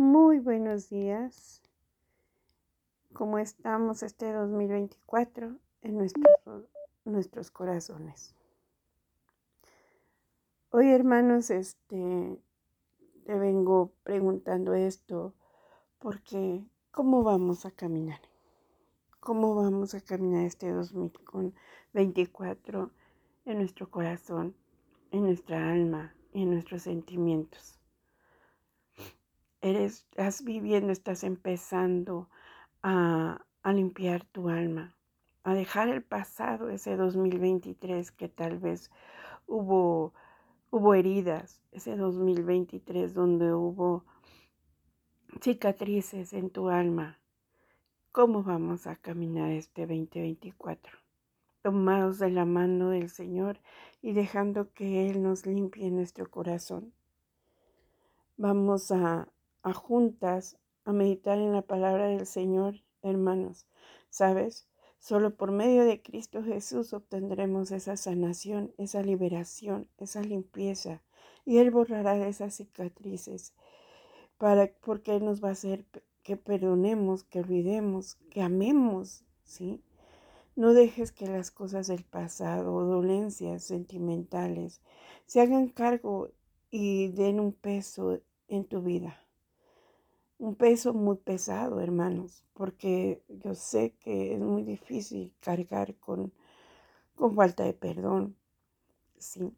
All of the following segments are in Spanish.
Muy buenos días. ¿Cómo estamos este 2024 en nuestros, nuestros corazones? Hoy, hermanos, este te vengo preguntando esto porque ¿cómo vamos a caminar? ¿Cómo vamos a caminar este 2024 en nuestro corazón, en nuestra alma, en nuestros sentimientos? Eres, estás viviendo, estás empezando a, a limpiar tu alma, a dejar el pasado, ese 2023 que tal vez hubo, hubo heridas, ese 2023 donde hubo cicatrices en tu alma. ¿Cómo vamos a caminar este 2024? Tomados de la mano del Señor y dejando que Él nos limpie nuestro corazón. Vamos a, a juntas a meditar en la palabra del Señor, hermanos. ¿Sabes? Solo por medio de Cristo Jesús obtendremos esa sanación, esa liberación, esa limpieza. Y Él borrará esas cicatrices para, porque Él nos va a hacer que perdonemos, que olvidemos, que amemos, ¿sí? No dejes que las cosas del pasado dolencias sentimentales se hagan cargo y den un peso en tu vida un peso muy pesado, hermanos, porque yo sé que es muy difícil cargar con, con falta de perdón. Sí.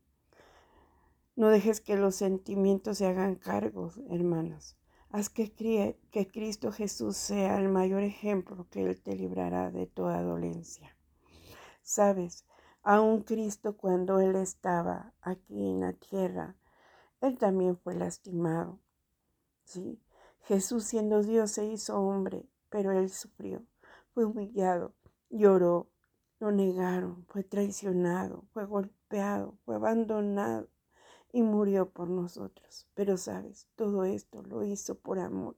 No dejes que los sentimientos se hagan cargos, hermanos. Haz que, que Cristo Jesús sea el mayor ejemplo que Él te librará de toda dolencia. Sabes, aún Cristo cuando Él estaba aquí en la tierra, Él también fue lastimado. ¿sí? Jesús siendo Dios se hizo hombre, pero él sufrió, fue humillado, lloró, lo negaron, fue traicionado, fue golpeado, fue abandonado y murió por nosotros. Pero sabes, todo esto lo hizo por amor,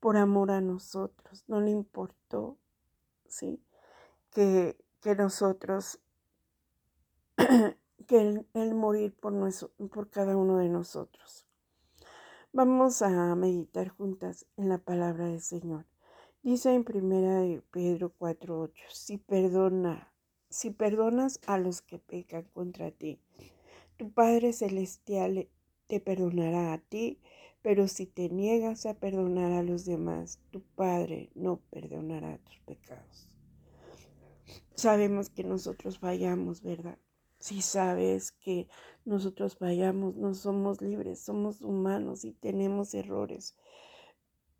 por amor a nosotros. No le importó, ¿sí? Que, que nosotros, que él, morir por, por cada uno de nosotros. Vamos a meditar juntas en la palabra del Señor. Dice en primera de Pedro 4:8, si perdona, si perdonas a los que pecan contra ti, tu Padre celestial te perdonará a ti, pero si te niegas a perdonar a los demás, tu Padre no perdonará tus pecados. Sabemos que nosotros fallamos, ¿verdad? Si sabes que nosotros fallamos, no somos libres, somos humanos y tenemos errores.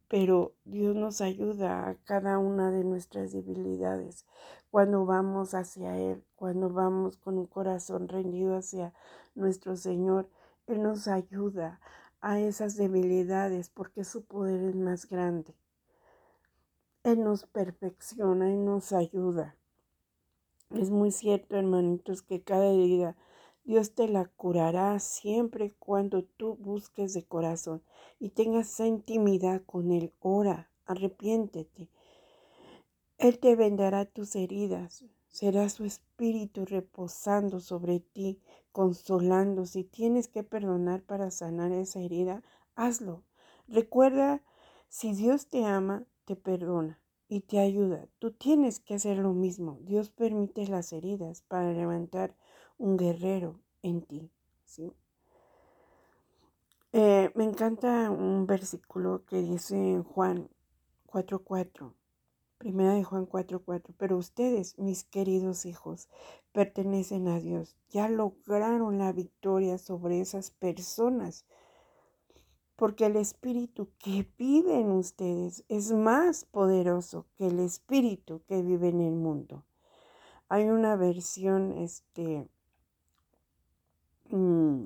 Pero Dios nos ayuda a cada una de nuestras debilidades cuando vamos hacia Él, cuando vamos con un corazón rendido hacia nuestro Señor. Él nos ayuda a esas debilidades porque su poder es más grande. Él nos perfecciona, y nos ayuda. Es muy cierto, hermanitos, que cada herida Dios te la curará siempre cuando tú busques de corazón y tengas esa intimidad con Él. Ora, arrepiéntete. Él te vendará tus heridas. Será su espíritu reposando sobre ti, consolando. Si tienes que perdonar para sanar esa herida, hazlo. Recuerda, si Dios te ama, te perdona y te ayuda. Tú tienes que hacer lo mismo. Dios permite las heridas para levantar un guerrero en ti. ¿sí? Eh, me encanta un versículo que dice en Juan 4.4. Primera de Juan 4:4. Pero ustedes, mis queridos hijos, pertenecen a Dios. Ya lograron la victoria sobre esas personas porque el espíritu que vive en ustedes es más poderoso que el espíritu que vive en el mundo. Hay una versión, este, mm,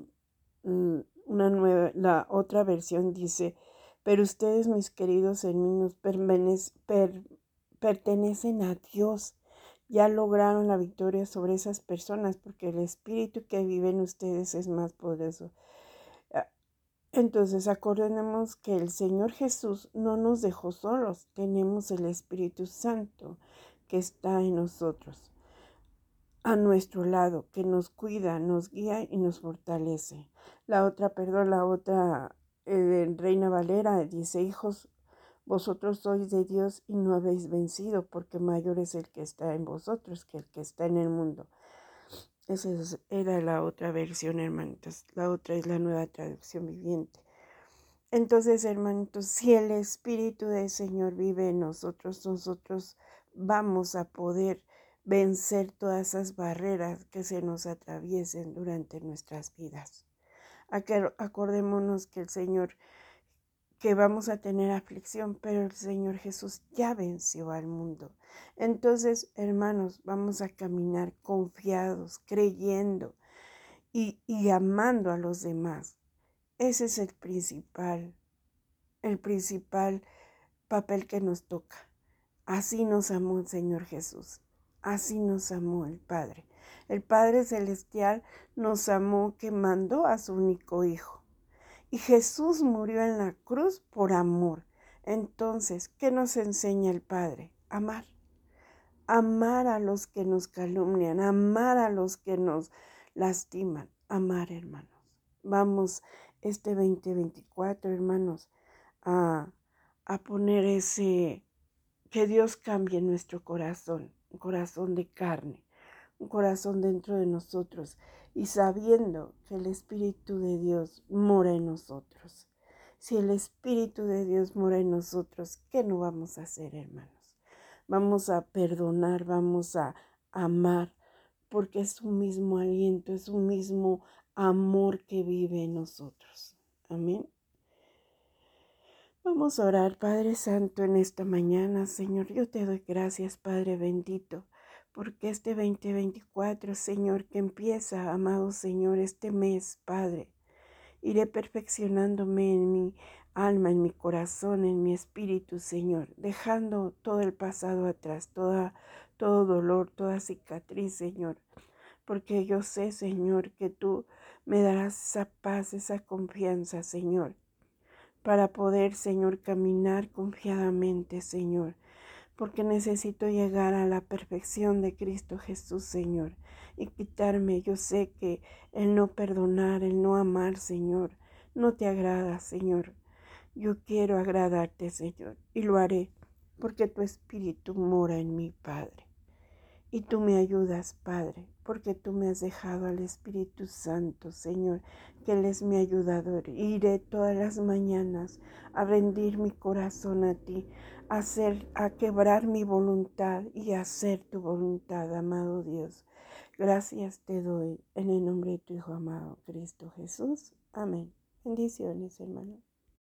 mm, una nueva, la otra versión dice, pero ustedes, mis queridos hermanos, pertenecen a Dios. Ya lograron la victoria sobre esas personas porque el espíritu que vive en ustedes es más poderoso entonces acordemos que el Señor Jesús no nos dejó solos, tenemos el Espíritu Santo que está en nosotros, a nuestro lado, que nos cuida, nos guía y nos fortalece. La otra, perdón, la otra en Reina Valera dice, hijos, vosotros sois de Dios y no habéis vencido, porque mayor es el que está en vosotros que el que está en el mundo. Esa era la otra versión, hermanitos. La otra es la nueva traducción viviente. Entonces, hermanitos, si el Espíritu del Señor vive en nosotros, nosotros vamos a poder vencer todas esas barreras que se nos atraviesen durante nuestras vidas. Acordémonos que el Señor, que vamos a tener aflicción, pero el Señor Jesús ya venció al mundo. Entonces, hermanos, vamos a caminar confiados, creyendo y, y amando a los demás. Ese es el principal, el principal papel que nos toca. Así nos amó el Señor Jesús. Así nos amó el Padre. El Padre Celestial nos amó que mandó a su único Hijo. Y Jesús murió en la cruz por amor. Entonces, ¿qué nos enseña el Padre? Amar. Amar a los que nos calumnian, amar a los que nos lastiman. Amar, hermanos. Vamos este 2024, hermanos, a, a poner ese, que Dios cambie nuestro corazón un corazón de carne, un corazón dentro de nosotros y sabiendo que el Espíritu de Dios mora en nosotros. Si el Espíritu de Dios mora en nosotros, ¿qué no vamos a hacer, hermanos? Vamos a perdonar, vamos a amar, porque es un mismo aliento, es un mismo amor que vive en nosotros. Amén. Vamos a orar, Padre Santo, en esta mañana, Señor. Yo te doy gracias, Padre bendito, porque este 2024, Señor, que empieza, amado Señor, este mes, Padre, iré perfeccionándome en mi alma, en mi corazón, en mi espíritu, Señor, dejando todo el pasado atrás, toda, todo dolor, toda cicatriz, Señor, porque yo sé, Señor, que tú me darás esa paz, esa confianza, Señor para poder, Señor, caminar confiadamente, Señor, porque necesito llegar a la perfección de Cristo Jesús, Señor, y quitarme, yo sé que el no perdonar, el no amar, Señor, no te agrada, Señor. Yo quiero agradarte, Señor, y lo haré, porque tu Espíritu mora en mi Padre. Y tú me ayudas, Padre, porque tú me has dejado al Espíritu Santo, Señor, que Él es mi ayudador. Iré todas las mañanas a rendir mi corazón a ti, a, hacer, quebrar mi voluntad y a hacer tu voluntad, amado Dios. Gracias te doy en el nombre de tu Hijo amado, Cristo Jesús. Amén. Bendiciones, hermano.